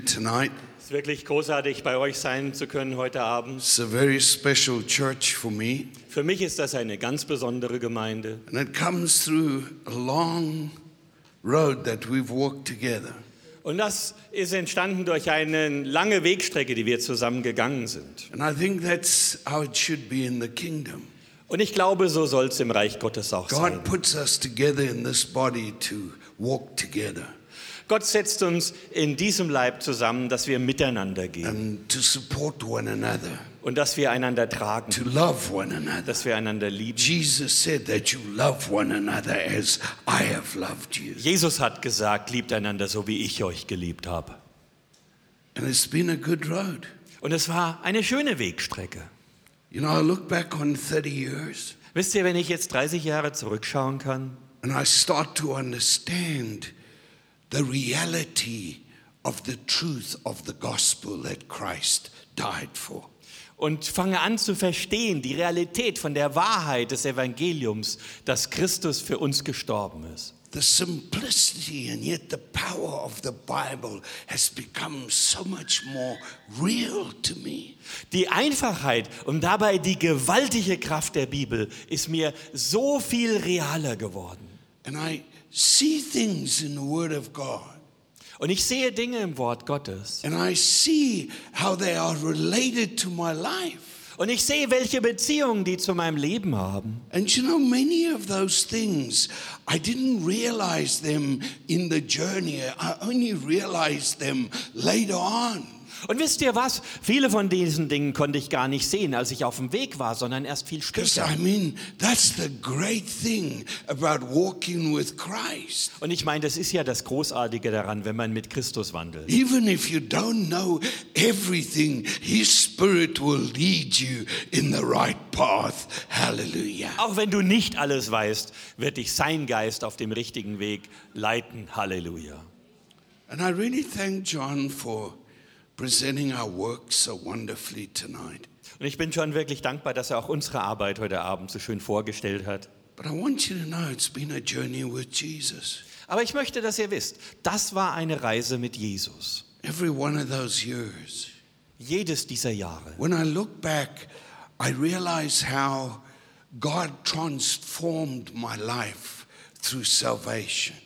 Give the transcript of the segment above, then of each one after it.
tonight. Es ist wirklich großartig, bei euch sein zu können heute Abend. It's a very special church for me, Für mich ist das eine ganz besondere Gemeinde. and it comes through a long road that we've walked together. Und das ist entstanden durch eine lange Wegstrecke, die wir zusammen gegangen sind. And I think that's how it should be in the kingdom. Und ich glaube, so soll es im Reich Gottes auch sein. God puts us together in this body to walk together Gott setzt uns in diesem Leib zusammen, dass wir miteinander gehen and to support one another, und dass wir einander tragen, to love one another. dass wir einander lieben. Jesus said that you love one another as I have loved you. Jesus hat gesagt, liebt einander so, wie ich euch geliebt habe. And it's been a good road. Und es war eine schöne Wegstrecke. You know, I look back on 30 years Wisst ihr, wenn ich jetzt 30 Jahre zurückschauen kann, and I start to understand the reality of the truth of the gospel that Christ died for. und fange an zu verstehen die Realität von der Wahrheit des Evangeliums, dass Christus für uns gestorben ist. The simplicity and yet the power of the Bible has become so much more real to me. Die Einfachheit und dabei die gewaltige Kraft der Bibel ist mir so viel realer geworden. And I see things in the Word of God. Und ich sehe Dinge im Wort Gottes. And I see how they are related to my life. Und ich sehe, welche Beziehungen die zu meinem Leben haben. And you know, many of those things, I didn't realize them in the journey. I only realized them later on. Und wisst ihr was? Viele von diesen Dingen konnte ich gar nicht sehen, als ich auf dem Weg war, sondern erst viel später. I mean, that's the great thing about walking with Christ. Und ich meine, das ist ja das Großartige daran, wenn man mit Christus wandelt. Even if you don't know everything, His Spirit will lead you in the right path. Hallelujah. Auch wenn du nicht alles weißt, wird dich sein Geist auf dem richtigen Weg leiten. Halleluja. And I really thank John for presenting our work so wonderfully tonight. Und ich bin schon wirklich dankbar, dass er auch unsere Arbeit heute Abend so schön vorgestellt hat. But I want you to know it's been a journey with Jesus. Aber ich möchte, dass ihr wisst, das war eine Reise mit Jesus. Every one of those years. Jedes dieser Jahre. When I look back, I realize how God transformed my life through salvation.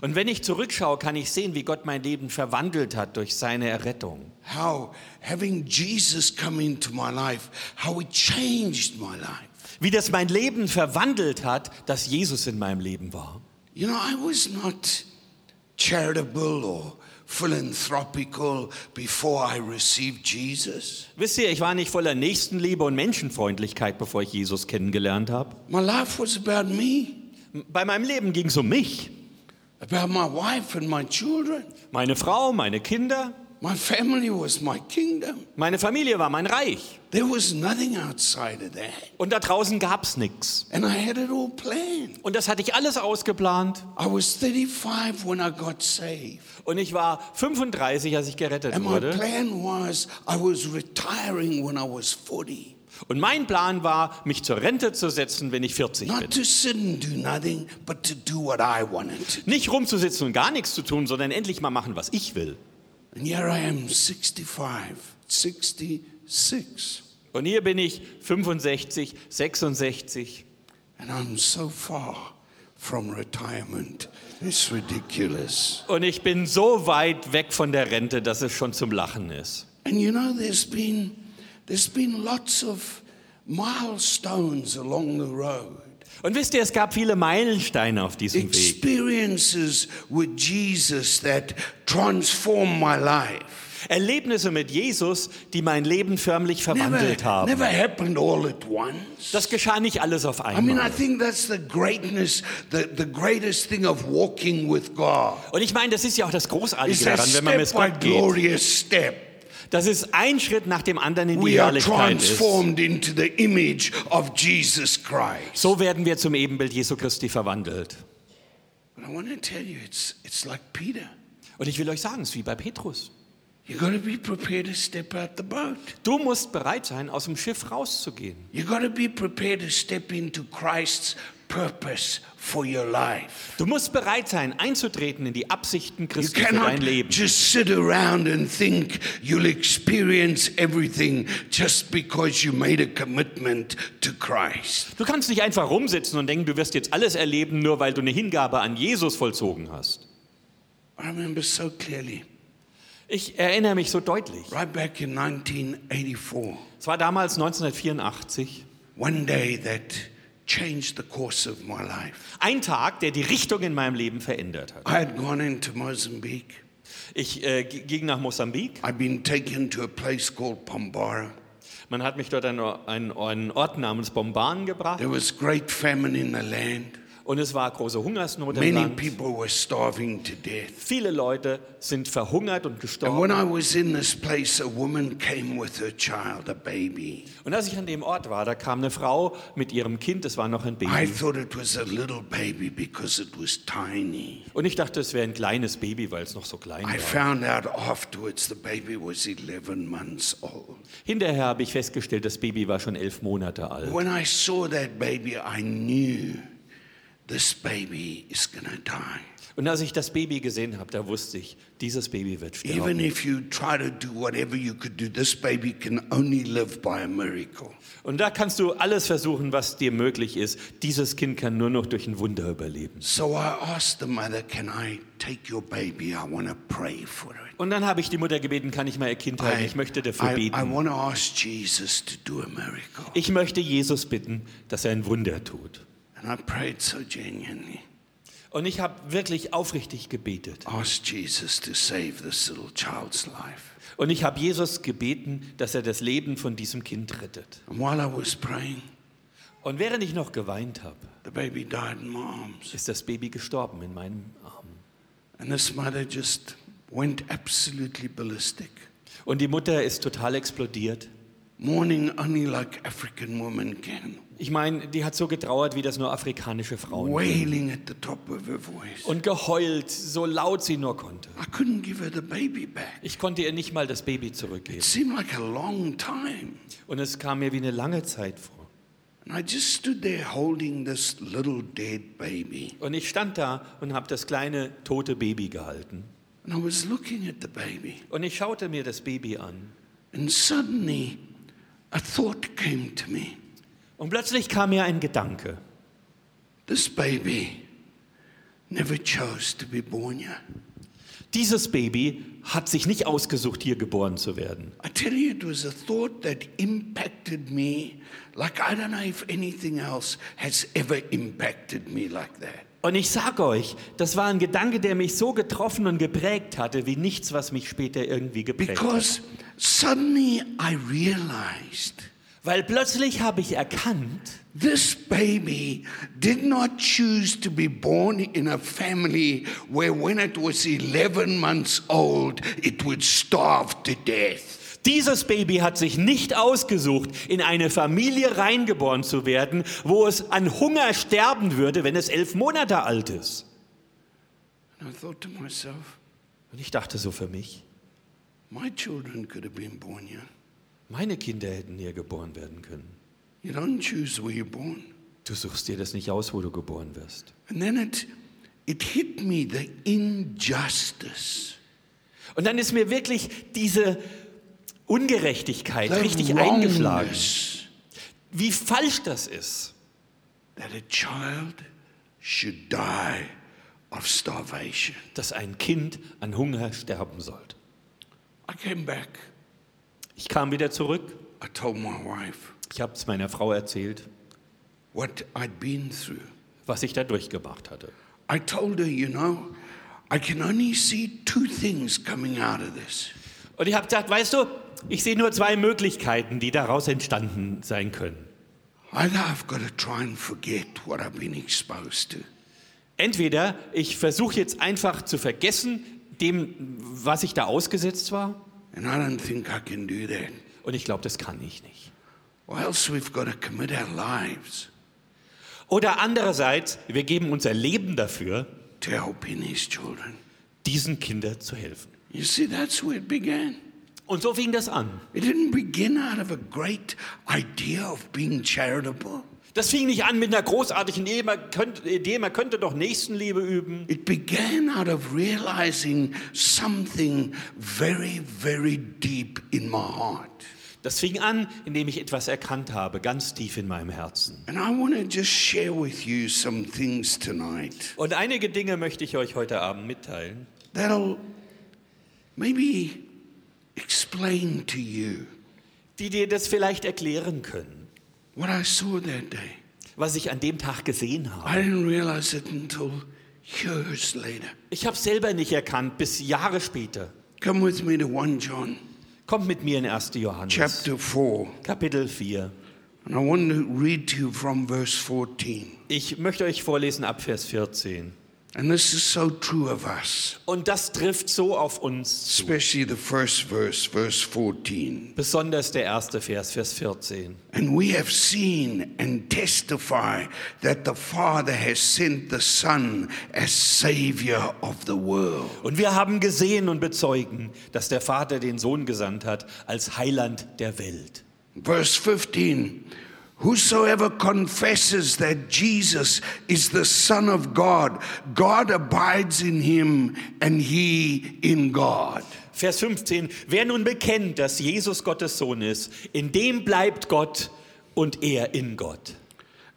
Und wenn ich zurückschaue, kann ich sehen, wie Gott mein Leben verwandelt hat durch seine Errettung. How having Jesus come into my life, how it changed my life. Wie das mein Leben verwandelt hat, dass Jesus in meinem Leben war. You know, I was not charitable or philanthropical before I received Jesus. Wisst ihr, ich war nicht voller Nächstenliebe und Menschenfreundlichkeit, bevor ich Jesus kennengelernt habe. My life was about me, Bei meinem Leben ging es um mich, about my wife and my children. meine Frau, meine Kinder. My family was my kingdom. Meine Familie war mein Reich. There was nothing outside of that. Und da draußen gab es nichts. And I had it all planned. Und das hatte ich alles ausgeplant. I was 35 when I got saved. Und ich war 35, als ich gerettet And my wurde. plan was I was retiring when I was 40. Und mein Plan war, mich zur Rente zu setzen, wenn ich 40 bin. Not to sit and do nothing, but to do what I wanted to. Nicht rumzusitzen und gar nichts zu tun, sondern endlich mal machen, was ich will. And here I am, 65, 66. Und hier bin ich 65, 66. And I'm so far from retirement. It's ridiculous. Und ich bin so weit weg von der Rente, dass es schon zum Lachen ist. And you know, there's been, there's been lots of milestones along the road. Und wisst ihr, es gab viele Meilensteine auf diesem Weg. Experiences with Jesus that transformed my life. Erlebnisse mit Jesus, die mein Leben förmlich Never, verwandelt haben. never happened all at once. Das geschah nicht alles auf I mean, I einmal. think that's the greatness, the, the greatest thing of walking with God. Und ich meine, das ist ja auch das Großartige daran, wenn man mit Gott geht. glorious step. Das ist ein Schritt nach dem anderen in die We are Herrlichkeit ist. transformed into the image of Jesus Christ. So werden wir zum Ebenbild Jesu Christi verwandelt. But I want to tell you, it's, it's like Peter. Und ich will euch sagen, es ist wie bei Petrus. You got to be prepared to step out the boat. Du musst bereit sein, aus dem Schiff rauszugehen. You got to be prepared to step into Christ's purpose for your life. Du musst bereit sein, einzutreten in die Absichten You Christi für dein Leben. just sit around and think you'll experience everything just because you made a commitment to Christ. Du kannst nicht einfach rumsitzen und denken, du wirst jetzt alles erleben, nur weil du eine Hingabe an Jesus vollzogen hast. I remember so clearly, Ich erinnere mich so deutlich. right back in 1984, Es war damals 1984. one day that changed the course of my life. Ein Tag, der die Richtung in meinem Leben verändert hat. I had gone into Mozambique. Ich äh, ging nach Mosambik. I'd been taken to a place called Pombara. Man hat mich dort an einen, einen Ort namens Bomban gebracht. There was great famine in the land. Und es war große Hungersnot im Many Land. people were starving to death. Viele Leute sind verhungert und gestorben. when I was in this place, a woman came with her child, a baby. Und als ich an dem Ort war, da kam eine Frau mit ihrem Kind, das war noch ein I Baby. thought it was a little baby because it was tiny. Und ich dachte, es wäre ein kleines Baby, weil es noch so klein I war. found out afterwards the baby was 11 months old. Hinterher habe ich festgestellt, das Baby war schon elf Monate alt. When I saw that baby, I knew this baby is to die. Und als ich das Baby gesehen habe, da wusste ich, dieses Baby wird sterben. Even if you try to do whatever you could do, this baby can only live by a miracle. Und da kannst du alles versuchen, was dir möglich ist. Dieses Kind kann nur noch durch ein Wunder überleben. So I asked the mother, Can I take your baby? I want to pray for it. Und dann habe ich die Mutter gebeten, kann ich mal ihr Kind halten? Ich möchte dafür I, I beten. want to ask Jesus to do a miracle. Ich möchte Jesus bitten, dass er ein Wunder tut. And I prayed so genuinely. Und ich habe wirklich aufrichtig gebetet. Ask Jesus to save this little child's life. Und ich habe Jesus gebeten, dass er das Leben von diesem Kind rettet. And while I was praying, Und während ich noch geweint habe, the baby died in my arms. ist das Baby gestorben in meinem Arm. And this mother just went absolutely ballistic. Und die Mutter ist total explodiert. Mourning only like African women can, Ich meine, die hat so getrauert, wie das nur afrikanische Frauen. wailing at the top of her voice. Und geheult, so laut sie nur konnte. I couldn't give her the baby back. Ich konnte ihr nicht mal das Baby zurückgeben. It seemed like a long time. Und es kam mir wie eine lange Zeit vor. And I just stood there holding this little dead baby. Und ich stand da und habe das kleine tote Baby gehalten. And I was looking at the baby. Und ich schaute mir das Baby an. And suddenly, a thought came to me. Und plötzlich kam mir ein Gedanke. This baby never chose to be born here. Dieses Baby hat sich nicht ausgesucht, hier geboren zu werden. I tell you, it was a thought that impacted me like I don't know if anything else has ever impacted me like that. Und ich sage euch, das war ein Gedanke, der mich so getroffen und geprägt hatte, wie nichts, was mich später irgendwie geprägt hat. Because suddenly I realized Weil plötzlich habe ich erkannt, this baby did not choose to be born in a family where when it was 11 months old, it would starve to death. Dieses Baby hat sich nicht ausgesucht, in eine Familie reingeboren zu werden, wo es an Hunger sterben würde, wenn es elf Monate alt ist. And I thought to myself, Und ich dachte so für mich, my children could have been born here. meine Kinder hätten hier geboren werden können. You don't choose where you're born. Du suchst dir das nicht aus, wo du geboren wirst. And then it, it hit me the injustice, Und dann ist mir wirklich diese Ungerechtigkeit richtig eingeschlagen. Wie falsch das ist. dass ein Kind an Hunger sterben sollte. I came back. Ich kam wieder zurück. I told my wife Ich habe es meiner Frau erzählt, what I'd been through. was ich da durchgemacht hatte. I told her, you know, I can only see two things coming out of this. Und ich habe gesagt, weißt du, ich sehe nur zwei Möglichkeiten, die daraus entstanden sein können. Either I've got to try and forget what I've been exposed to, Entweder ich versuche jetzt einfach zu vergessen, dem, was ich da ausgesetzt war, and I don't think I can do that. und ich glaube, das kann ich nicht. Or else we've got to commit our lives Oder andererseits, wir geben unser Leben dafür, diesen Kindern zu helfen. You see, that's where it began. Und so fing das an. It didn't begin out of a great idea of being charitable. Das fing nicht an mit einer großartigen Idee, man könnte, Idee, man könnte doch Nächstenliebe üben. It began out of realizing something very, very deep in my heart. Das fing an, indem ich etwas erkannt habe, ganz tief in meinem Herzen. And I want to just share with you some things tonight Und einige Dinge möchte ich euch heute Abend mitteilen, that'll maybe explain to you die dir das vielleicht erklären können, what I saw that day. was ich an dem Tag gesehen I habe. didn't realize it until years later. Ich habe es selber nicht erkannt, bis Jahre später. Come with me to 1 John Kommt mit mir in 1. Johannes, chapter 4. Kapitel 4. And I want to read to you from verse 14. Ich möchte euch vorlesen ab Vers 14. And this is so true of us, Und das trifft so auf uns zu. especially the first verse, verse 14. Besonders der erste Vers, Vers 14. And we have seen and testify that the Father has sent the Son as Savior of the world. Und wir haben gesehen und bezeugen, dass der Vater den Sohn gesandt hat als Heiland der Welt. Verse 15 Whosoever confesses that Jesus is the Son of God, God abides in him and he in God. Vers 15. Wer nun bekennt, dass Jesus Gottes Sohn ist, in dem bleibt Gott und er in Gott.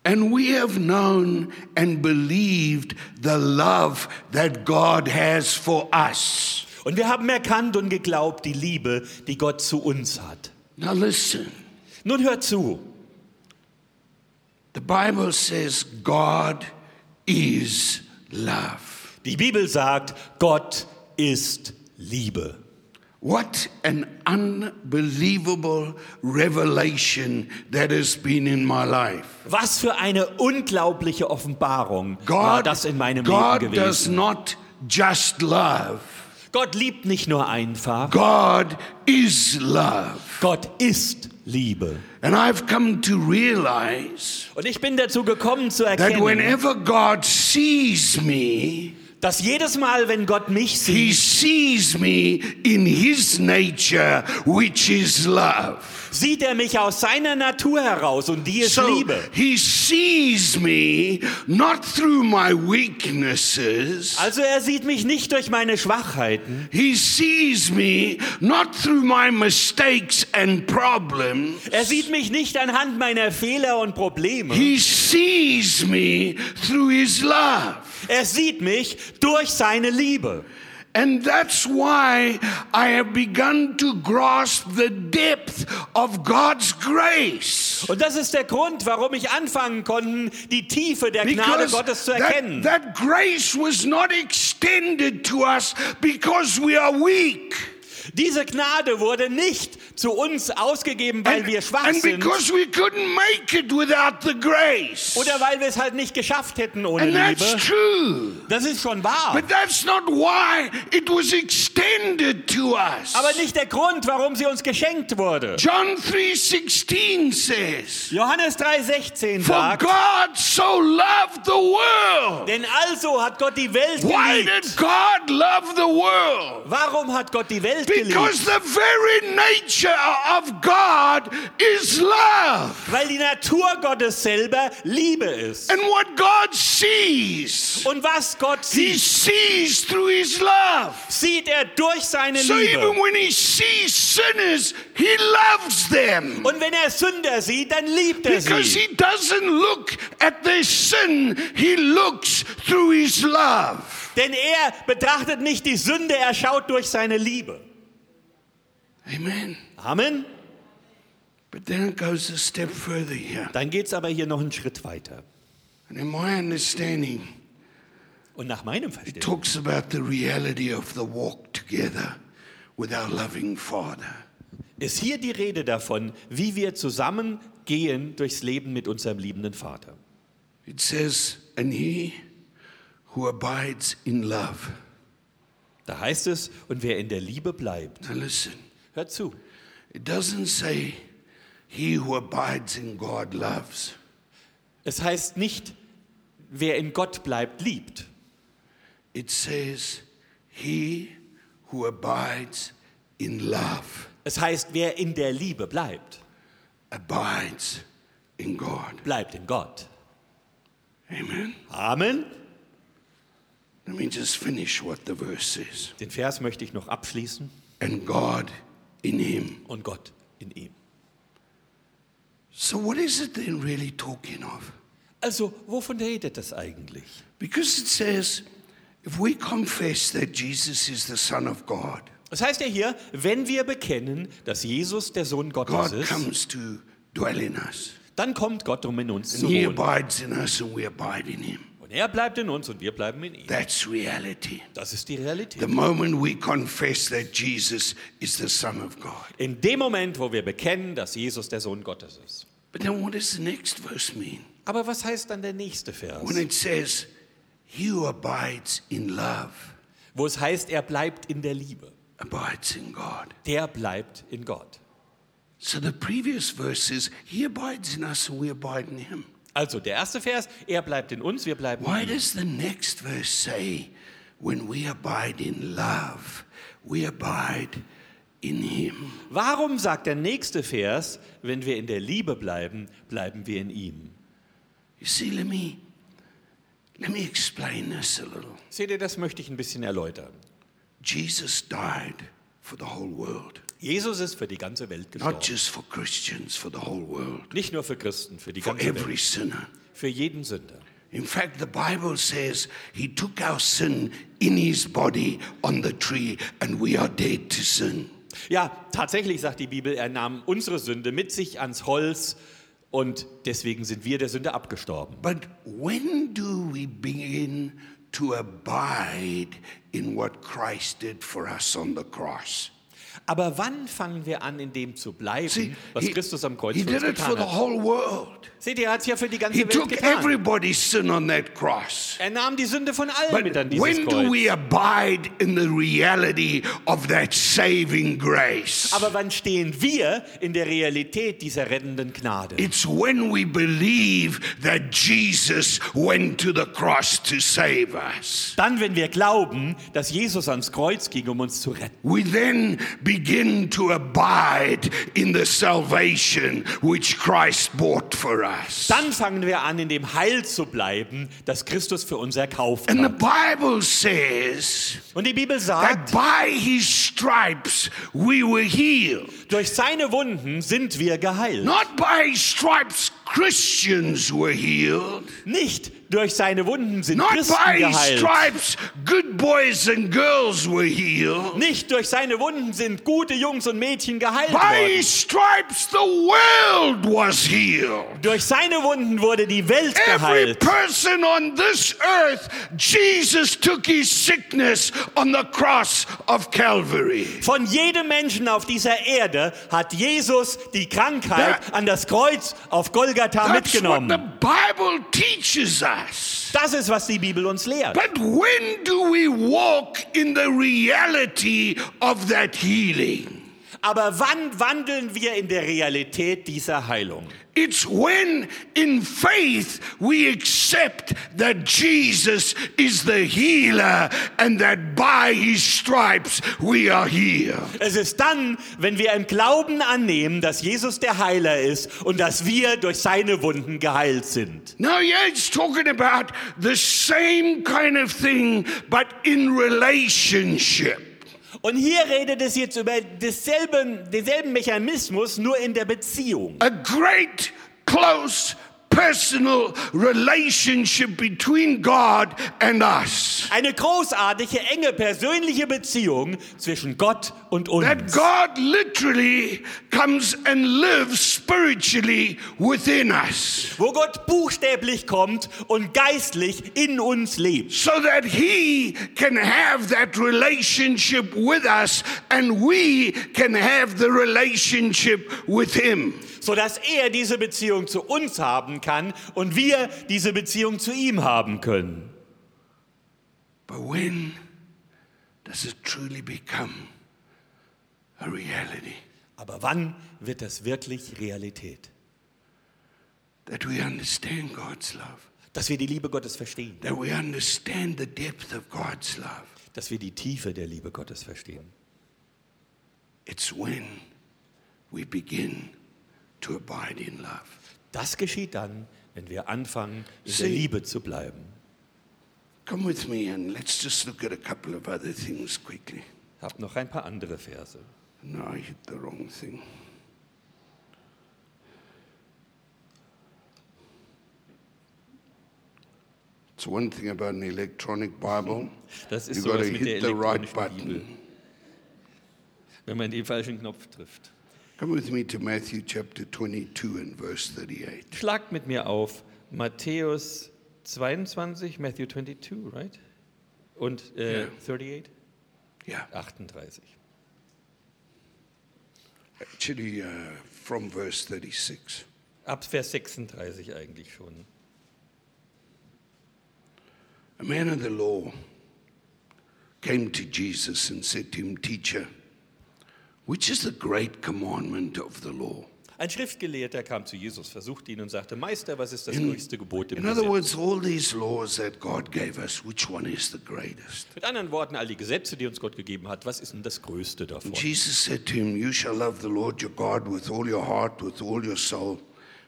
And we have known and believed the love that God has for us. Und wir haben erkannt und geglaubt die Liebe, die Gott zu uns hat. Now listen, Nun hört zu. The Bible says God is love. Die Bibel sagt, Gott ist Liebe. What an unbelievable revelation that has been in my life. Was für eine unglaubliche Offenbarung war God, das in meinem God Leben does gewesen. not just love, Gott liebt nicht nur einfach, God is love. Gott ist Liebe. And I've come to realize Und ich bin dazu gekommen zu that erkennen, whenever God sees me, dass jedes Mal, wenn Gott mich He sieht, sees me in His nature, which is love. Sieht er mich aus seiner Natur heraus und die ist So Liebe. He sees me not through my weaknesses. Also er sieht mich nicht durch meine Schwachheiten, He sees me not through my mistakes and problems. er sieht mich nicht anhand meiner Fehler und Probleme, He sees me through His love. er sieht mich durch seine Liebe. And that's why I have begun to grasp the depth of God's grace. Und das ist der Grund, warum ich anfangen konnte, die Tiefe der Gnade Because Gottes zu that, that grace was not extended to us because we are weak. Diese Gnade wurde nicht zu uns ausgegeben, weil And, wir schwach sind because we couldn't make it without the grace. oder weil wir es halt nicht geschafft hätten ohne And that's Liebe. true. Das ist schon wahr. But that's not why it was extended to us. Aber nicht der Grund, warum sie uns geschenkt wurde. John 3:16 says, Johannes 3,16 "For sagt, God so loved the world." denn also hat Gott die Welt Why geliebt. did God love the world? Warum hat Gott die Welt geliebt? Because the very nature of God is love. Weil die Natur Gottes selber Liebe ist. And what God sees, Und was Gott He sieht, sees through His love. sieht er durch seine So even Liebe. when He sees sinners, He loves them. Und wenn er Sünder sieht, dann liebt er Because sie. He doesn't look at their sin, He looks through His love. Denn er betrachtet nicht die Sünde, er schaut durch seine Liebe. Amen. Amen. But then it goes a step further here. Dann geht es aber hier noch einen Schritt weiter. And in my understanding, Und nach meinem Verständnis talks about the reality of the walk together with our loving Father. ist hier die Rede davon, wie wir zusammen gehen durchs Leben mit unserem liebenden Vater. It says, and he who abides in love. Da heißt es, und wer in der Liebe bleibt, Now listen, hört zu. it doesn't say he who abides in God loves. Es heißt nicht, wer in Gott bleibt, liebt. It says he who abides in love Es heißt, wer in der Liebe bleibt. abides in God. bleibt in Gott. Amen. Amen. Let me just finish what the verse says. Den Vers möchte ich noch abschließen. And God in him. Und Gott in ihm. So, what is it then really talking of? Also, wovon redet das eigentlich? Because it says, if we confess that Jesus is the Son of God, Das heißt ja hier, wenn wir bekennen, dass Jesus der Sohn Gottes God ist, comes to dwell in us. dann kommt Gott, um in uns zu And He wohnen. abides in us and we abide in Him. Und er bleibt in uns und wir bleiben in ihm. That's reality. Das ist die The Realität. moment we confess that Jesus is the Son of God. In dem Moment, wo wir bekennen, dass Jesus der Sohn Gottes ist. But then what does the next verse mean? Aber was heißt dann der nächste Vers? When it says, He who abides in love Wo es heißt, er bleibt in der Liebe. abides in God. Der bleibt in Gott. So the previous verse says, He abides in us and we abide in Him. Also der erste Vers, er bleibt in uns, wir bleiben Why in ihm. does the next verse say, When we abide in love, we abide in Him? Warum sagt der nächste Vers, wenn wir in der Liebe bleiben, bleiben wir in ihm? You see, let me, let me explain this a little. Seht ihr, das möchte ich ein bisschen erläutern. Jesus died for the whole world, Jesus ist für die ganze Welt not gestorben. just for Christians, for the whole world, Nicht nur für Christen, für die for ganze every Welt. sinner. Für jeden Sünder. In fact, the Bible says he took our sin in his body on the tree, and we are dead to sin. Ja, tatsächlich sagt die Bibel, er nahm unsere Sünde mit sich ans Holz und deswegen sind wir der Sünde abgestorben. But when do we begin to abide in what Christ did for us on the cross? Aber wann fangen wir an, in dem zu bleiben, See, was he, Christus am Kreuz he für uns did it for the hat? whole world. Seht ihr, er hat es ja für die ganze He Welt took getan. everybody's sin on that cross. Er nahm die Sünde von allen But mit an dieses when do Kreuz. we abide in the reality of that saving grace? Aber wann stehen wir in der Realität dieser rettenden Gnade? It's when we believe that Jesus went to the cross to save us. Dann, wenn wir glauben, dass Jesus ans Kreuz ging, um uns zu retten. We then begin to abide in the salvation which Christ bought for us. Dann fangen wir an, in dem Heil zu bleiben, das Christus für uns erkauft And the hat. Bible says Und die Bibel that sagt, by his stripes we were healed. durch seine Wunden sind wir geheilt. Not by his stripes Christians were healed. Nicht durch seine Wunden sind Not Christen by geheilt. stripes good boys and girls were healed. Nicht durch seine Wunden sind gute Jungs und Mädchen geheilt By worden. stripes the world was healed. Durch seine Wunden wurde die Welt Every geheilt. person on this earth, Jesus took his sickness on the cross of Calvary. Von jedem Menschen auf dieser Erde hat Jesus die Krankheit That- an das Kreuz auf Golgatha That's what mitgenommen. the Bible teaches us. Das ist, was die Bibel uns lehrt. But when do we walk in the reality of that healing? Aber wann wandeln wir in der Realität dieser Heilung? It's when in faith we accept that Jesus is the healer and that by his stripes we are healed. Es ist dann, wenn wir im Glauben annehmen, dass Jesus der Heiler ist und dass wir durch seine Wunden geheilt sind. Now, yeah, it's talking about the same kind of thing, but in relationship. Und hier redet es jetzt über dasselben, denselben Mechanismus, nur in der Beziehung. A great, close, personal relationship between God and us. Eine großartige, enge, persönliche Beziehung zwischen Gott und uns. That. God literally comes and lives spiritually within us. Wo Gott buchstäblich kommt und geistlich in uns lebt. So that He can have that relationship with us and we can have the relationship with Him. Sodass er diese Beziehung zu uns haben kann und wir diese Beziehung zu ihm haben können. But when does it truly become a reality? Aber wann wird das wirklich Realität? That we understand God's love, Dass wir die Liebe Gottes verstehen, that we understand the depth of God's love. dass wir die Tiefe der Liebe Gottes verstehen. It's when we begin to abide in love. Das geschieht dann, wenn wir anfangen, in See- der Liebe zu bleiben. Come with me and let's just look at a couple of other things quickly. Hab noch ein paar andere Verse. No, I hit the wrong thing. It's one thing about an electronic Bible. Das ist You so got to was mit der hit the right elektronischen Bibel, button. wenn man den falschen Knopf trifft. Come with me to Matthew chapter 22 and verse 38. Schlagt mit mir auf Matthäus 22, Matthew 22, right? Und äh, Ja. 38? Yeah, 38. actually, uh, from verse 36. Ab Vers 36 eigentlich schon. A man of the law came to Jesus and said to him, Teacher, which is the great commandment of the law? Ein Schriftgelehrter kam zu Jesus, versuchte ihn und sagte, Meister, was ist das größte Gebot im In other words, all these laws that God gave us, which one is the greatest? Mit anderen Worten, all die Gesetze, die uns Gott gegeben hat, was ist denn das Größte davon? Jesus said to him, You shall love the Lord your God with all your heart, with all your soul,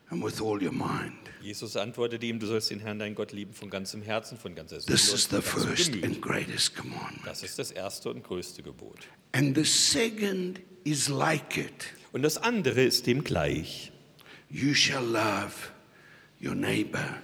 and with all your mind. Jesus antwortete ihm, du sollst den Herrn, deinen Gott lieben von ganzem Herzen, von ganzer Seele This is the first and greatest commandment. Das ist das erste und größte Gebot. And the second is like it Und das andere ist dem gleich. You shall love your neighbor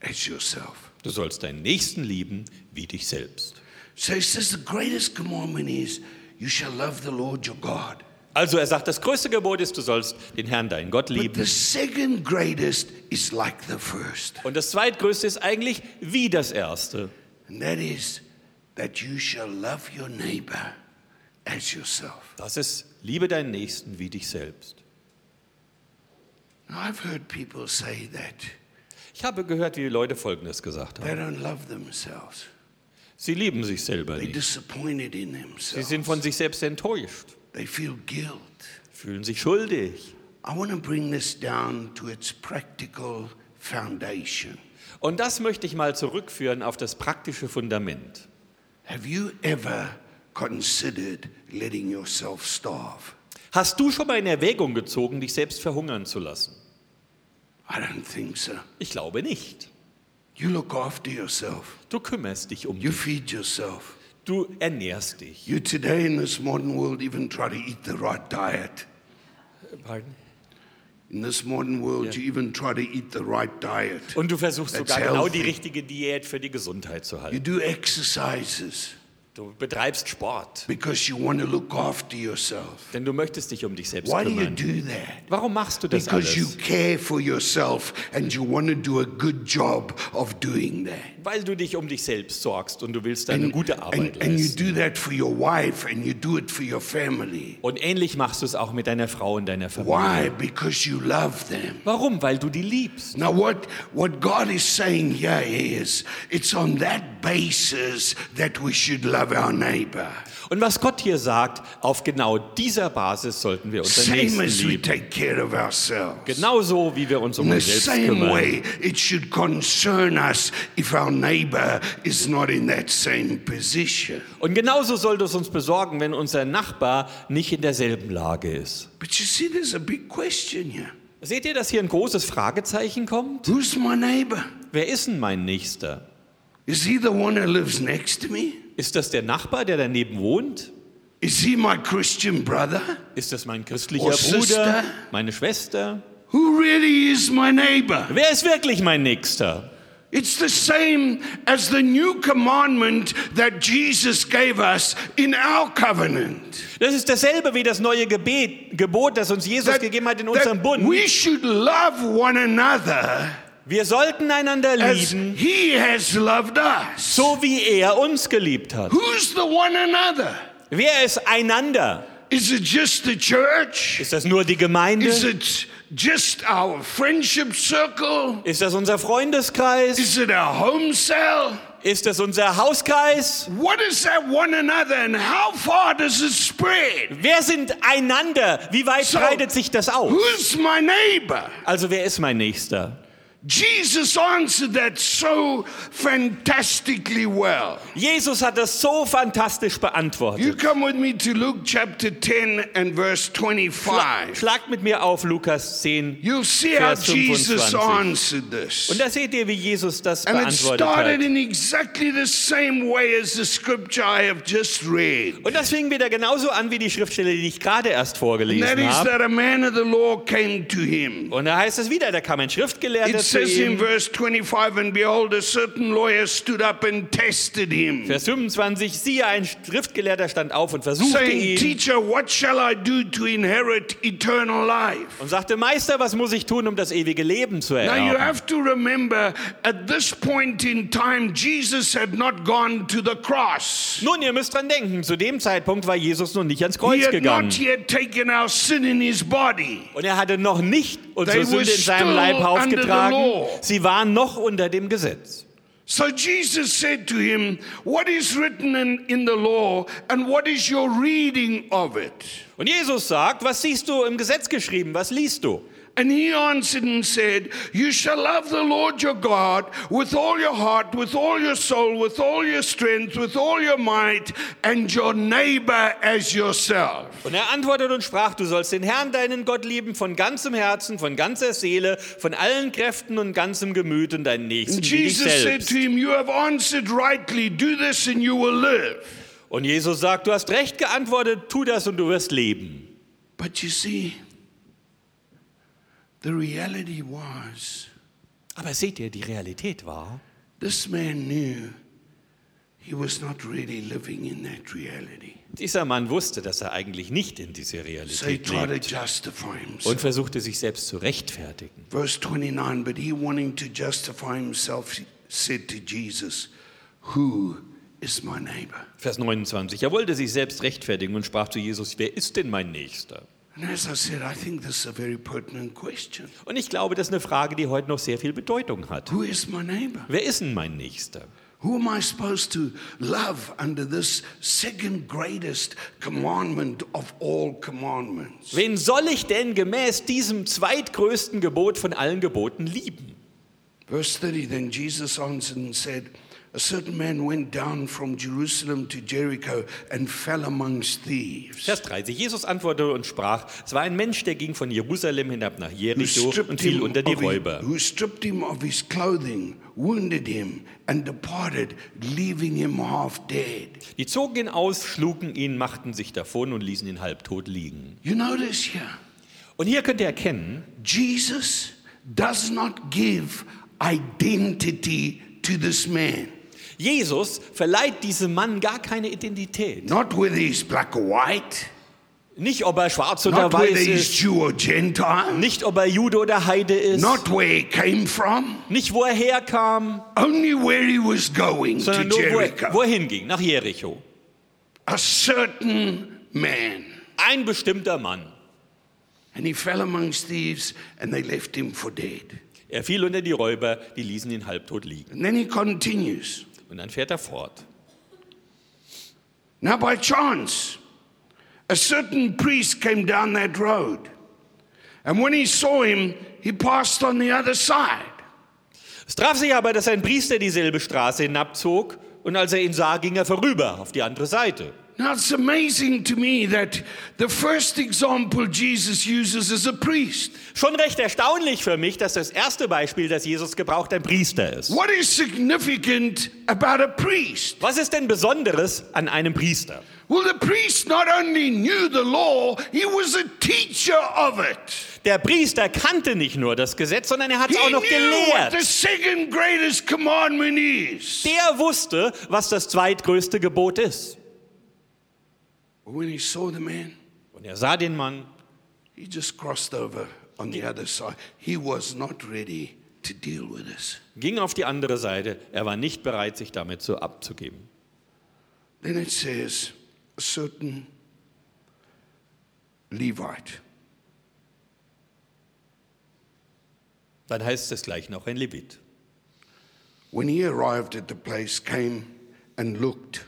as yourself. Du sollst deinen Nächsten lieben wie dich selbst. So he says the greatest commandment is you shall love the Lord your God. Also er sagt, das größte Gebot ist, du sollst den Herrn, deinen Gott But lieben. the second greatest is like the first, Und das zweitgrößte ist eigentlich wie das erste. and that is that you shall love your neighbor as yourself. Das ist, liebe deinen Nächsten wie dich selbst. Now, I've heard people say that Ich habe gehört, wie Leute Folgendes gesagt they haben. don't love themselves, Sie lieben sich selber they're nicht. disappointed in Sie sind von themselves, sich selbst enttäuscht, they feel guilt. fühlen sich schuldig. I want to bring this down to its practical foundation. Und das möchte ich mal zurückführen auf das praktische Fundament. Have you ever considered letting yourself starve? Hast du schon mal in Erwägung gezogen, dich selbst verhungern zu lassen? I don't think so. Ich glaube nicht. You look after yourself. Du kümmerst dich um You dich. feed yourself. Du ernährst dich. You today in this modern world even try to eat the right diet. Pardon? In this modern world, you even try to eat the right diet. Und du versuchst That's sogar genau healthy. die richtige Diät für die Gesundheit zu You halten. do exercises Du betreibst Sport, because you want to look after yourself. denn du möchtest dich um dich selbst Why do you kümmern. do that? Warum machst du das Because you alles? care for yourself and you want to do a good job of doing that. Weil du dich um dich selbst sorgst und du willst eine gute Arbeit and, and you do that for your wife and you do it for your family. Und ähnlich machst du es auch mit deiner Frau und deiner Familie. Why? Because you love them. Warum? Weil du die liebst. Now, what, what God is saying here is it's on that basis that we should love our neighbor. Und was Gott hier sagt, auf genau dieser Basis sollten wir unseren Same Nächsten as we lieben. take care of ourselves. Genauso wie wir uns um In the uns selbst same kümmern. way, it should concern us if our neighbor is not in that same position. Und genauso sollte es uns besorgen, wenn unser Nachbar nicht in derselben Lage ist. But you see, there's a big question here. Seht ihr, dass hier ein großes Fragezeichen kommt? Who's my neighbor? Wer ist denn mein Nächster? Is he the one who lives next to me? Ist das der Nachbar, der daneben wohnt? Is he my Christian brother? Ist das mein christlicher Or sister? Bruder? Meine Schwester? Who really is my neighbor? Wer ist wirklich mein Nächster? It's the same as the new commandment that Jesus gave us in our covenant. Das ist dasselbe wie das neue Gebet, Gebot, das uns Jesus gegeben hat in unserem that Bund. we should love one another Wir sollten einander lieben, so wie er uns geliebt hat. Who's the one another? Wer ist einander? Is it just the church? Ist das nur die Gemeinde? Is it just our friendship circle? Ist das unser Freundeskreis? Is it our home cell? Ist das unser Hauskreis? What is that one another and how far does it spread? Wer sind einander? Wie weit So- breitet sich das aus? Who's my neighbor? Also wer ist mein Nächster? Jesus answered that so fantastically well. Jesus hat das so fantastisch You beantwortet. come with me to Luke chapter 10 and verse 25. Schlagt mit mir auf Lukas 10. You'll see how Vers Jesus 25. answered this. Und da seht ihr, wie Jesus das And it beantwortet started hat. in exactly the same way as the scripture I have just read. Und das fing wieder genauso an wie die Schriftstelle, die ich gerade erst And that vorgelesen is habe. that a man of the law came to him. Und da heißt es wieder, da kam ein Schriftgelehrter It says in verse 25, and behold, a certain lawyer stood up and tested him, Vers 25, siehe, ein Schriftgelehrter stand auf und versuchte saying, ihn Teacher, what shall I do to inherit eternal life? und sagte, Meister, was muss ich tun, um das ewige Leben zu Now you have to remember, at this point in time, Jesus had not gone to the cross. Nun, ihr müsst dran denken, zu dem Zeitpunkt war Jesus noch nicht ans He Kreuz had gegangen. not yet taken our sin in his body. Und er hatte noch nicht They were Sünde in seinem Leib aufgetragen. Sie waren noch unter dem Gesetz. So Jesus said to him, What is written in, in the law, and what is your reading of it? Und Jesus sagt, was siehst du im Gesetz geschrieben? Was liest du? And he answered and said, You shall love the Lord your God with all your heart, with all your soul, with all your strength, with all your might, and your neighbor as yourself. Und er antwortete und sprach, du sollst den Herrn, deinen Gott lieben, von ganzem Herzen, von ganzer Seele, von allen Kräften und ganzem Gemüt und deinen Nächsten And wie dich Jesus said selbst. to him, You have answered rightly, do this and you will live. Und Jesus sagt, du hast recht geantwortet, tu das und du wirst leben. But you see, the reality was Aber seht ihr, die Realität war, this man knew he was not really living in that reality. dieser Mann wusste, dass er eigentlich nicht in dieser So he Realität tried to lebt justify himself. und versuchte sich selbst zu rechtfertigen. Verse 29 But he, wanting to justify himself, said to Jesus, Who is my neighbor? Vers 29. Er wollte sich selbst rechtfertigen und sprach zu Jesus, wer ist denn mein Nächster? And as I said, I think this is a very pertinent question. Und ich glaube, das ist eine Frage, die heute noch sehr viel Bedeutung hat. Who is my neighbor? Wer ist denn mein Nächster? Who am I supposed to love under this second greatest commandment of all commandments? Wen soll ich denn gemäß diesem zweitgrößten Gebot von allen Geboten lieben? Verse 30 Then Jesus answered and said, A certain man went down from Jerusalem to Jericho and fell amongst thieves. Vers 30. Jesus antwortete und sprach, es war ein Mensch, der ging von Jerusalem hinab nach Jericho und fiel unter die Räuber. who stripped him of his clothing, wounded him, and departed, leaving him half dead. Die zogen ihn aus, schlugen ihn, machten sich davon und ließen ihn halbtot liegen. You notice here, Und hier könnt ihr erkennen, Jesus does not give identity to this man. Jesus verleiht diesem Mann gar keine Identität. Not whether he's black or white, Nicht, ob er schwarz oder not weiß ist, nicht, ob er Jude oder Heide ist, not where he came from, nicht, wo er herkam, only where he was going to sondern nur, wo er, Jericho. wo er hinging, nach Jericho. A certain man. Ein bestimmter Mann. And he fell amongst thieves, and they left him for dead. Er fiel unter die Räuber, die ließen ihn halbtot liegen. And then he continues. Und dann fährt er fort. Now, by chance, a certain priest came down that road. And when he saw him, he passed on the other side. Es traf sich aber, dass ein Priester dieselbe Straße hinabzog und als er ihn sah, ging er vorüber auf die andere Seite. Now, it's amazing to me that the first example Jesus uses is a priest. Schon recht erstaunlich für mich, dass das erste Beispiel, das Jesus gebraucht, ein Priester ist. What is significant about a priest? Was ist denn Besonderes an einem Priester? Well, the priest not only knew the law, he was a teacher of it. Der Priester kannte nicht nur das Gesetz, sondern er hat es auch noch gelehrt. second greatest commandment is. Der wusste, was das zweitgrößte Gebot ist. But when he saw the man, Und er sah den Mann he just crossed over on the other side. He was not ready to deal with this. ging auf die andere Seite. Er war nicht bereit, sich damit so abzugeben. Then it says, a certain Levite. Dann heißt es gleich noch ein Levit. When he arrived at the place, came and looked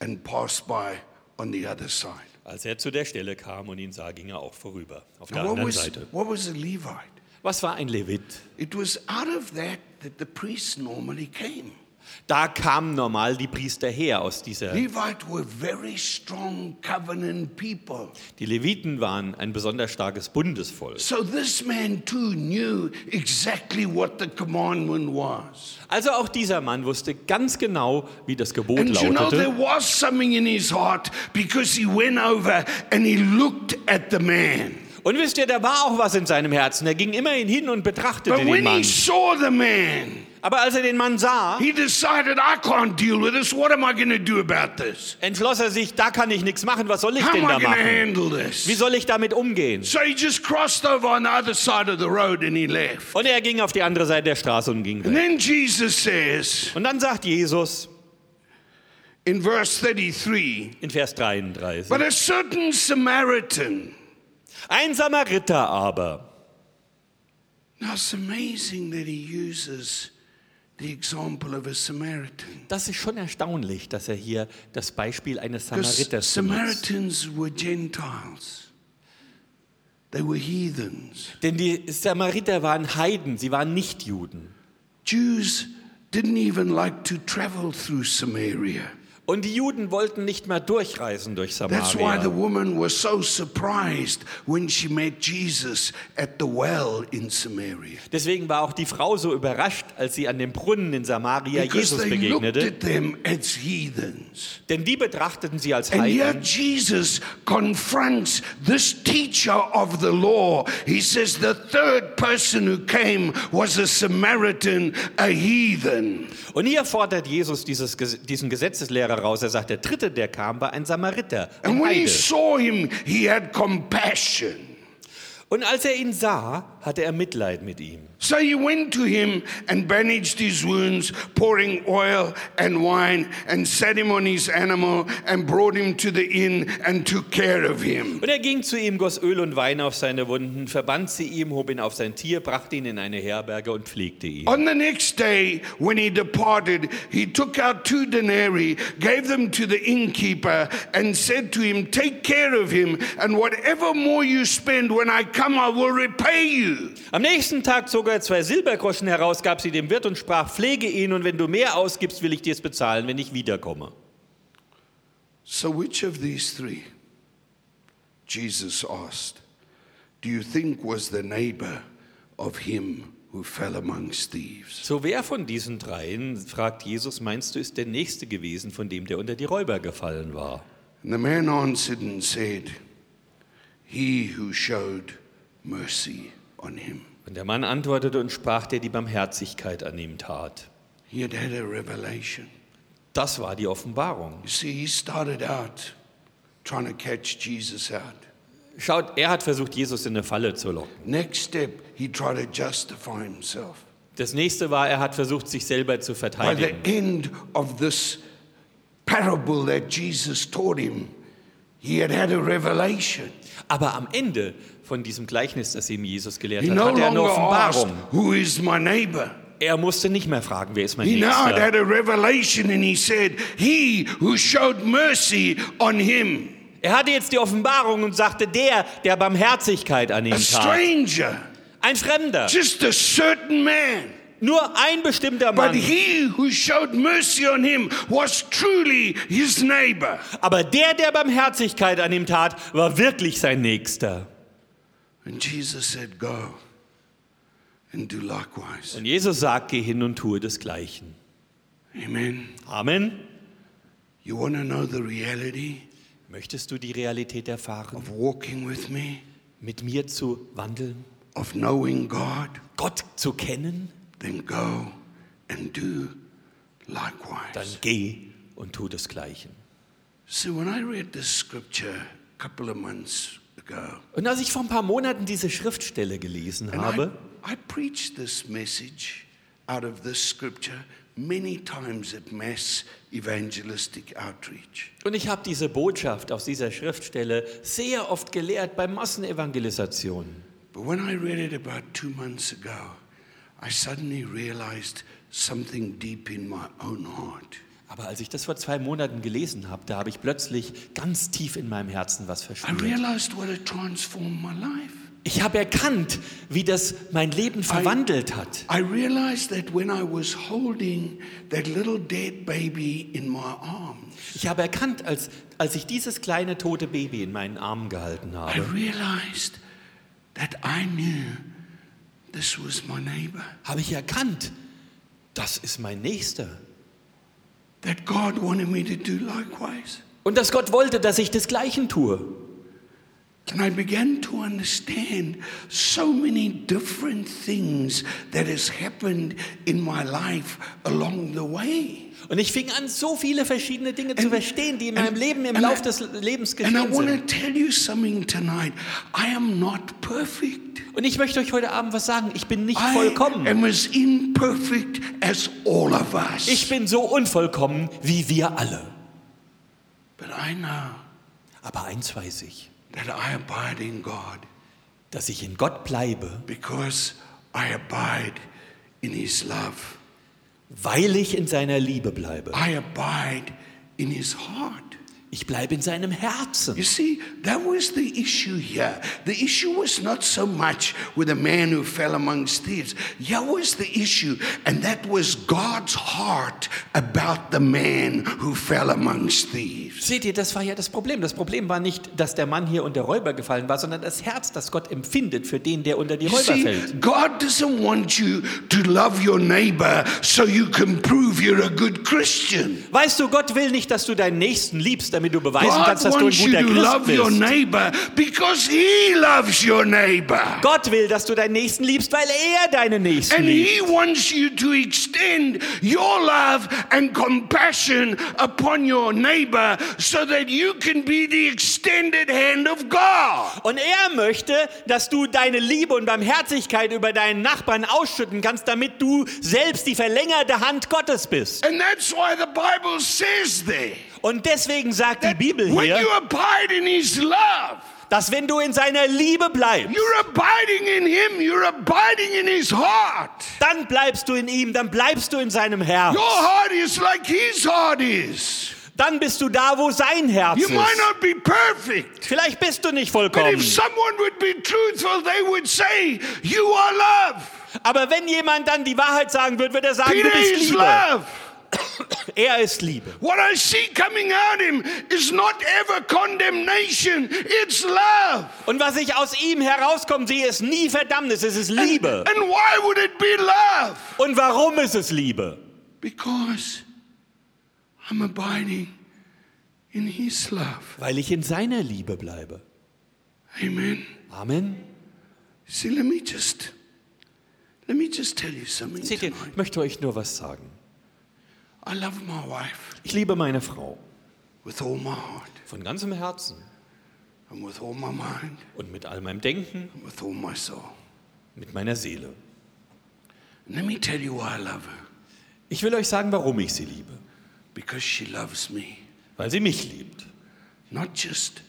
and passed by on the other side. Als er zu der Stelle kam und ihn sah, ging er auch vorüber auf der Now, what anderen was, Seite. what was a Levite? Was war ein Levit? It was out of that that the priests normally came. Da kamen normal die Priester her aus dieser. Levite were very strong covenant people. Die Leviten waren ein besonders starkes Bundesvolk. So this man too knew exactly what the commandment was. Also auch dieser Mann wusste ganz genau, wie das Gebot And you know, there lautete. was something in his heart because he went over and he looked at the man. Und wisst ihr, da war auch was in seinem Herzen. Er ging immerhin hin und betrachtete But den Mann. Aber als er den Mann sah, he decided, I can't deal with this. What am I going to do about this? entschloss er sich, da kann ich nichts machen. Was soll ich How denn am I da going to machen? handle Wie this? soll ich damit umgehen? So he just crossed over on the other side of the road and he left. Und er ging auf die andere Seite der Straße und ging And weg. then Jesus says Und dann sagt Jesus in verse 33 in Vers 33, But a certain Samaritan, ein Samariter aber. now it's amazing that he uses Das ist schon erstaunlich, dass er hier das Beispiel eines Samariters. Samaritans were Gentiles, they were heathens. Denn die Samariter waren Heiden, sie waren nicht Juden. Jews didn't even like to travel through Samaria. Und die Juden wollten nicht mal durchreisen durch That's why the Samaria. woman was so surprised when she met Jesus at the well in Samaria. Deswegen war auch die Frau so überrascht, als sie an dem Brunnen in Samaria Because Jesus they looked begegnete. at them as heathens. Denn die betrachteten sie als And here Heiden. Jesus confronts this teacher of the law. He says the third person who came was a Samaritan, a heathen. Und hier fordert Jesus dieses, diesen Gesetzeslehrer raus. Er sagt, der dritte, der kam, war ein Samariter, ein And when he saw him, he had compassion. Und als er ihn sah, hatte er Mitleid mit ihm. So he went to him and bandaged his wounds, pouring oil and wine, and set him on his animal, and brought him to the inn and took care of him. Und er ging zu ihm, goss Öl und Wein auf seine Wunden, verband sie ihm, hob ihn auf sein Tier, brachte ihn in eine Herberge und pflegte ihn. On the next day, when he departed, he took out two denarii, gave them to the innkeeper, and said to him, Take care of him, and whatever more you spend when I come, I will repay you. Am nächsten Tag zog er zwei Silbergroschen heraus, gab sie dem Wirt und sprach, pflege ihn, und wenn du mehr ausgibst, will ich dir es bezahlen, wenn ich wiederkomme. So, which of these three, Jesus asked, do you think was the neighbor of him who fell amongst thieves? So wer von diesen dreien, fragt Jesus, meinst du, ist der Nächste gewesen, von dem der unter die Räuber gefallen war? And the man answered and said, He who showed mercy on him. Und der Mann antwortete und sprach, der die Barmherzigkeit an ihm tat. He had had a revelation. Das war die Offenbarung. You see, he started out trying to catch Jesus out. Schaut, er hat versucht, Jesus in eine Falle zu locken. Next step, he tried to justify himself. Das nächste war, er hat versucht, sich selber zu By the verteidigen. end of this parable that Jesus taught him, he had had a revelation. Aber am Ende von diesem Gleichnis, das ihm Jesus gelehrt He hat, no hat er eine Offenbarung. Who is my neighbor? Er musste nicht mehr fragen, wer ist mein He now had Nächster. a revelation and he said, He who showed mercy on him, Er hatte jetzt die Offenbarung und sagte, der, der Barmherzigkeit an ihm a tat. stranger, Ein Fremder. just a certain man. Nur ein bestimmter But Mann. he who showed mercy on him was truly his neighbor. Aber der, der Barmherzigkeit an ihm tat, war wirklich sein Nächster. And Jesus said, Go and do likewise. Und Jesus sagt, geh hin und tue desgleichen. Amen. Amen. You want to know the reality Möchtest du die Realität erfahren, of walking with me, mit mir zu wandeln, of knowing God? Gott zu kennen? Then go and do Dann likewise. geh und tu desgleichen. So when I read this scripture a couple of months ago, Und als ich vor ein paar Monaten diese Schriftstelle gelesen and habe, I, I preached this message out of this scripture many times at mass evangelistic outreach. und ich habe diese Botschaft aus dieser Schriftstelle sehr oft gelehrt bei Massenevangelisation. But when I read it about two months ago, I suddenly realized something deep in my own heart. Aber als ich das vor zwei Monaten gelesen habe, da habe ich plötzlich ganz tief in meinem Herzen was verspürt. Ich habe erkannt, wie das mein Leben verwandelt hat. I realized that when I was holding that little dead baby in my arms, Ich habe erkannt, als, als ich dieses kleine tote Baby in meinen Armen gehalten I habe, realized that I knew this was my neighbor, habe ich erkannt, das ist mein Nächster. That God wanted me to do likewise. Und dass Gott wollte, dass ich desgleichen tue. And I began to understand so many different things that has happened in my life along the way. Und ich fing an, so viele verschiedene Dinge zu And- verstehen, die in and- meinem Leben im Lauf I- des Lebens And I geschehen want sind. to tell you something tonight. I am not perfect. Und ich möchte euch heute Abend was sagen. Ich bin nicht I vollkommen. am as imperfect as all of us. Ich bin so unvollkommen wie wir alle. but I know Aber eins weiß ich, that I abide in God dass ich in Gott bleibe, because I abide in His love. weil ich in seiner Liebe bleibe. I abide in His heart. Ich bleibe in seinem Herzen. You see, that was the issue here. The issue was not so much with a man who fell amongst thieves. Here was the issue, and that was God's heart about the man who fell amongst thieves. Seht ihr, das war ja das Problem. Das Problem war nicht, dass der Mann hier unter Räuber gefallen war, sondern das Herz, das Gott empfindet für den, der unter die You Räuber see, fällt. God doesn't want you to love your neighbor so you can prove you're a good Christian. Weißt du, Gott will nicht, dass du deinen Nächsten liebst, damit du beweisen God kannst, dass du ein guter Christ love your bist. neighbor because He loves your neighbor. Gott will, dass du deinen Nächsten liebst, weil er deinen Nächsten And liebt. He wants you to extend your love and compassion upon your neighbor so that you can be the extended hand of God. Und er möchte, dass du deine Liebe und Barmherzigkeit über deinen Nachbarn ausschütten kannst, damit du selbst die verlängerte Hand Gottes bist. And that's why the Bible says there Und deswegen sagt die Bibel when you hier, abide in His love, dass wenn du in seiner Liebe bleibst, you're abiding in Him, you're abiding in His heart. dann bleibst du in ihm, dann bleibst du in seinem Herz. Your heart is like His heart is. Dann bist du da, wo sein Herz You ist. might not be perfect. Vielleicht bist du nicht vollkommen. say, You. Aber wenn jemand dann die Wahrheit sagen wird, wird er sagen, du Peter bist is Liebe. love. Er ist Liebe. What I see coming out him is not ever condemnation, it's love. Und was ich aus ihm herauskommt, sehe, ist nie Verdammnis, es ist Liebe. And why would it be love? Und warum ist es Liebe? Because I'm abiding in his love. Weil ich in seiner Liebe bleibe. Amen. Amen. See, let me just let me just tell you something. Seht ihr, ich möchte euch nur was sagen. I love my wife Ich liebe meine Frau with all my heart von ganzem Herzen and with all my mind und mit all meinem Denken, and with all my soul. mit meiner Seele. And let me tell you why I love her. Ich will euch sagen, warum ich sie liebe. Because she loves me, Weil sie mich liebt. not just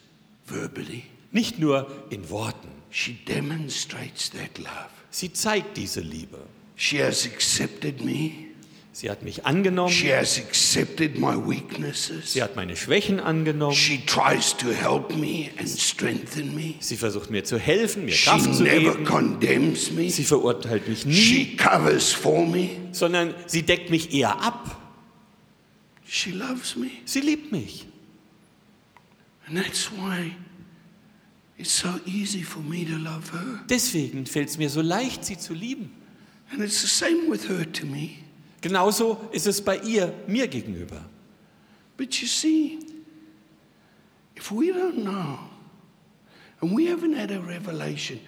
verbally. Nicht nur in Worten. She demonstrates that love. Sie zeigt diese Liebe. She has accepted me. Sie hat mich angenommen. She has accepted my weaknesses. Sie hat meine Schwächen angenommen. She tries to help me and strengthen me. Sie versucht mir zu helfen, mir She Kraft zu never geben. condemns me. Sie verurteilt mich nie, She covers for me. sondern sie deckt mich eher ab. She loves me. Sie liebt mich. And that's why it's so easy for me to love her. Deswegen fällt es mir so leicht, sie zu lieben. And it's the same with her to me. Genauso ist es bei ihr mir gegenüber. But you see, if we don't know, and we haven't had a revelation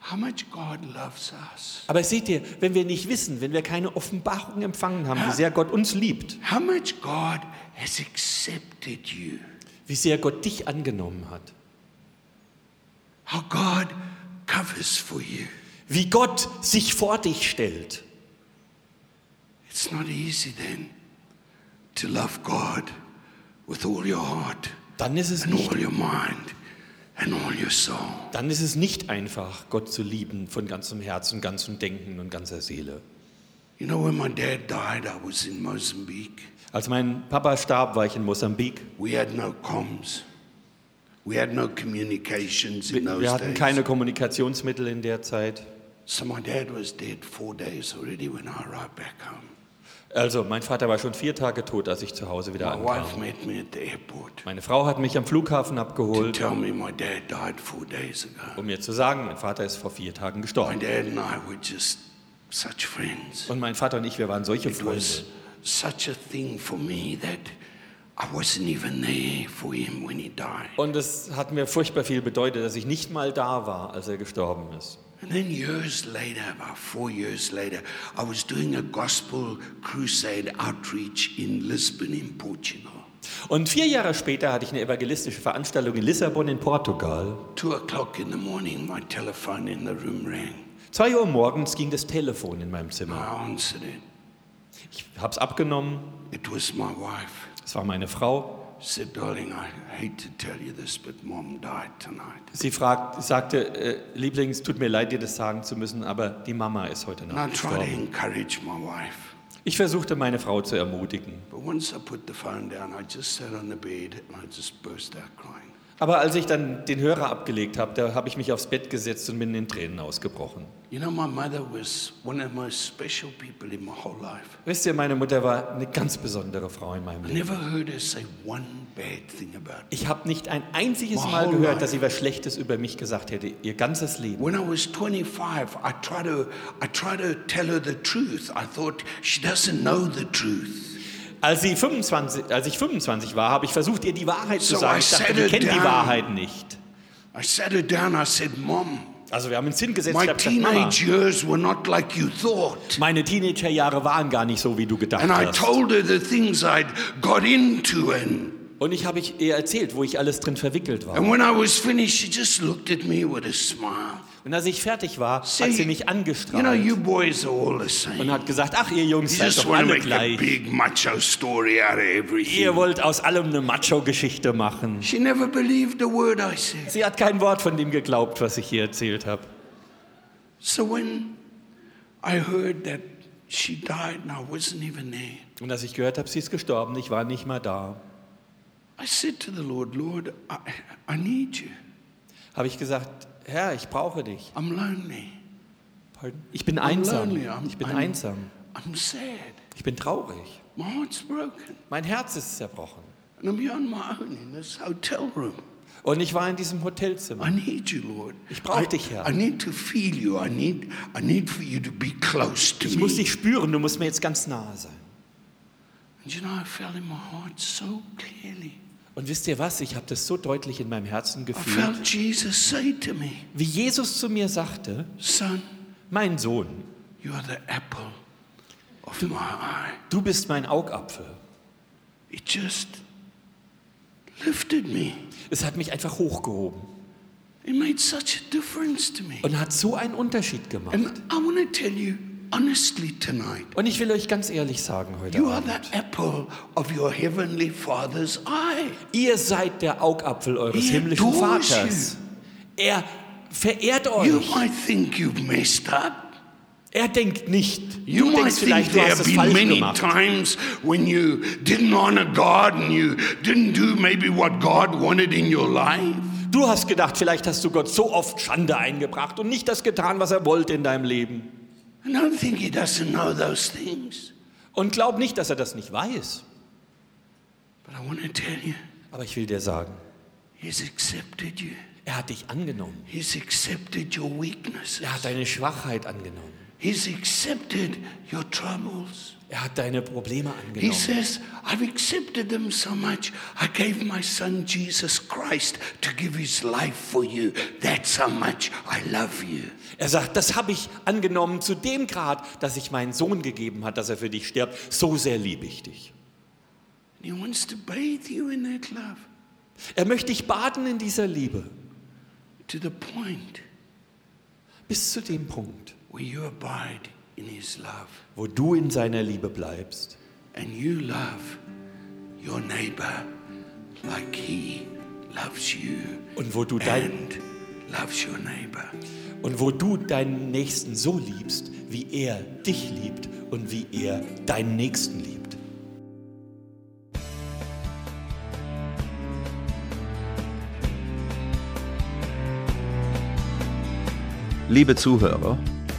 how much God loves us, Aber seht ihr, wenn wir nicht wissen, wenn wir keine Offenbarung empfangen haben, wie sehr Gott uns liebt, how much God has accepted you, wie sehr Gott dich angenommen hat, how God covers for you, wie Gott sich vor dich stellt, it's not easy then to love God with all your heart dann ist es and nicht, all your mind and all your soul. dann ist es nicht einfach, Gott zu lieben von ganzem Herzen, ganzem Denken und ganzer Seele. You know, when my dad died, I was in Mozambique. Als mein Papa starb, war ich in Mosambik. We had no comms. We had no communications in Wir, those wir hatten keine Kommunikationsmittel in der Zeit. So my dad was dead four days already when I arrived back home. Also, mein Vater war schon vier Tage tot, als ich zu Hause wieder My wife ankam. met me at the airport Meine Frau hat mich am Flughafen to abgeholt, tell me my dad died four days ago. um mir zu sagen, mein Vater ist vor vier Tagen My gestorben. dad and I were just such friends. Und mein Vater und ich, wir waren solche It Freunde. was such a thing for me that I wasn't even there for him when he died. Und es hat mir furchtbar viel bedeutet, dass ich nicht mal da war, als er gestorben ist. And then years later, about four years later, I was doing a gospel crusade outreach in Lisbon, in Portugal. Und vier Jahre später hatte ich eine evangelistische Veranstaltung in Lissabon in Portugal. Two o'clock in the morning, my telephone in the room rang. Zwei Uhr morgens ging das Telefon in meinem Zimmer. I answered it. Ich habe es abgenommen. It was my wife. Es war meine Frau. She said, Darling, I hate to tell you this, but mom died tonight. Sie fragt, sagte, äh, Lieblings, tut mir leid, dir das sagen zu müssen, aber die Mama ist heute Nacht gestorben. Ich versuchte, meine Frau zu ermutigen. But once I put the phone down, I just sat on the bed and I just burst out crying. Aber als ich dann den Hörer abgelegt habe, da habe ich mich aufs Bett gesetzt und bin in Tränen ausgebrochen. You know, my mother was one of the most special people in my whole life. Wisst ihr, meine Mutter war eine ganz besondere Frau in meinem I Leben. never heard her say one bad thing about me. Ich habe nicht ein einziges My Mal whole gehört, dass sie was Schlechtes über mich gesagt hätte, ihr ganzes Leben. When I was 25, I tried to, I tried to tell her the truth. I thought she doesn't know the truth. Als, sie 25, als ich 25 war, habe ich versucht, ihr die Wahrheit zu So sagen. I Ich dachte, her kennt die down. Wahrheit nicht. I sat her down. I said, Mom, Also wir haben uns hingesetzt my teenage years were not like you thought. meine Teenagerjahre waren gar nicht so, wie du gedacht And I hast. told her the things I'd got into. And, Und ich habe ihr erzählt, wo ich alles drin verwickelt war. and when I was finished, she just looked at me with a smile. Und als ich fertig war, See, hat sie mich You know, angestrahlt you boys are all the und hat gesagt, ach ihr Jungs, seid doch alle gleich. big macho story out of everything. Ihr wollt aus allem eine Macho-Geschichte machen. She never believed a word I said. Sie hat kein Wort von dem geglaubt, was ich ihr erzählt habe. So when I heard that she died and I wasn't even there, Und als ich gehört habe, sie ist gestorben, ich war nicht mal da, I said to the Lord, Lord, I, I need you. habe ich gesagt, Herr, ich brauche dich. I'm lonely. Pardon? Ich bin I'm einsam. lonely. I'm, Ich bin I'm- einsam. I'm sad. Ich bin traurig. My heart's broken. Mein Herz ist zerbrochen. And I'm here on my own in this hotel room. Und ich war in diesem I Hotelzimmer. need you, Lord. Ich brauch I- dich, Herr. I need to feel you. I need, I need for you to be close to Ich me. muss dich spüren, du musst mir jetzt ganz nahe sein. And you know, I felt in my heart so clearly. Und wisst ihr was? Ich habe das so deutlich in meinem Herzen gefühlt, Jesus me, wie Jesus zu mir sagte, Son, mein Sohn, eye. du bist mein Augapfel. It just lifted me. Es hat mich einfach hochgehoben It made such a difference to me. und hat so einen Unterschied gemacht. And I want to tell you honestly tonight, Und ich will euch ganz ehrlich sagen heute you are Abend, the apple of your heavenly Father's eye. ihr seid der Augapfel eures He himmlischen Vaters. Er verehrt You euch. might think you've messed up. Er denkt nicht. You Du might think vielleicht, there have been many gemacht. times when you didn't honor God and you didn't do maybe what God wanted in your life. Du hast gedacht, vielleicht hast du Gott so oft Schande eingebracht und nicht das getan, was er wollte in deinem Leben. And don't think He doesn't know those things. Und glaub nicht, dass er das nicht weiß. But I want to tell you, Aber ich will dir sagen, He's accepted you. er hat dich angenommen. He's accepted your weaknesses. Er hat deine Schwachheit angenommen. He's accepted your troubles. Er hat deine Probleme He angenommen. says, I've accepted them so much, I gave my son Jesus Christ to give his life for you. That's how much I love you. Er sagt, das habe ich angenommen zu dem Grad, dass ich meinen Sohn gegeben hat, dass er für dich stirbt. So sehr liebe ich dich. And he wants to bathe you in that love Er möchte dich baden in dieser Liebe. to the point Bis zu dem Punkt, where you abide wo du in seiner Liebe bleibst. And you love your neighbor like he loves you und wo du dein, loves your neighbor. Und wo du deinen Nächsten so liebst, wie er dich liebt und wie er deinen Nächsten liebt. Liebe Zuhörer,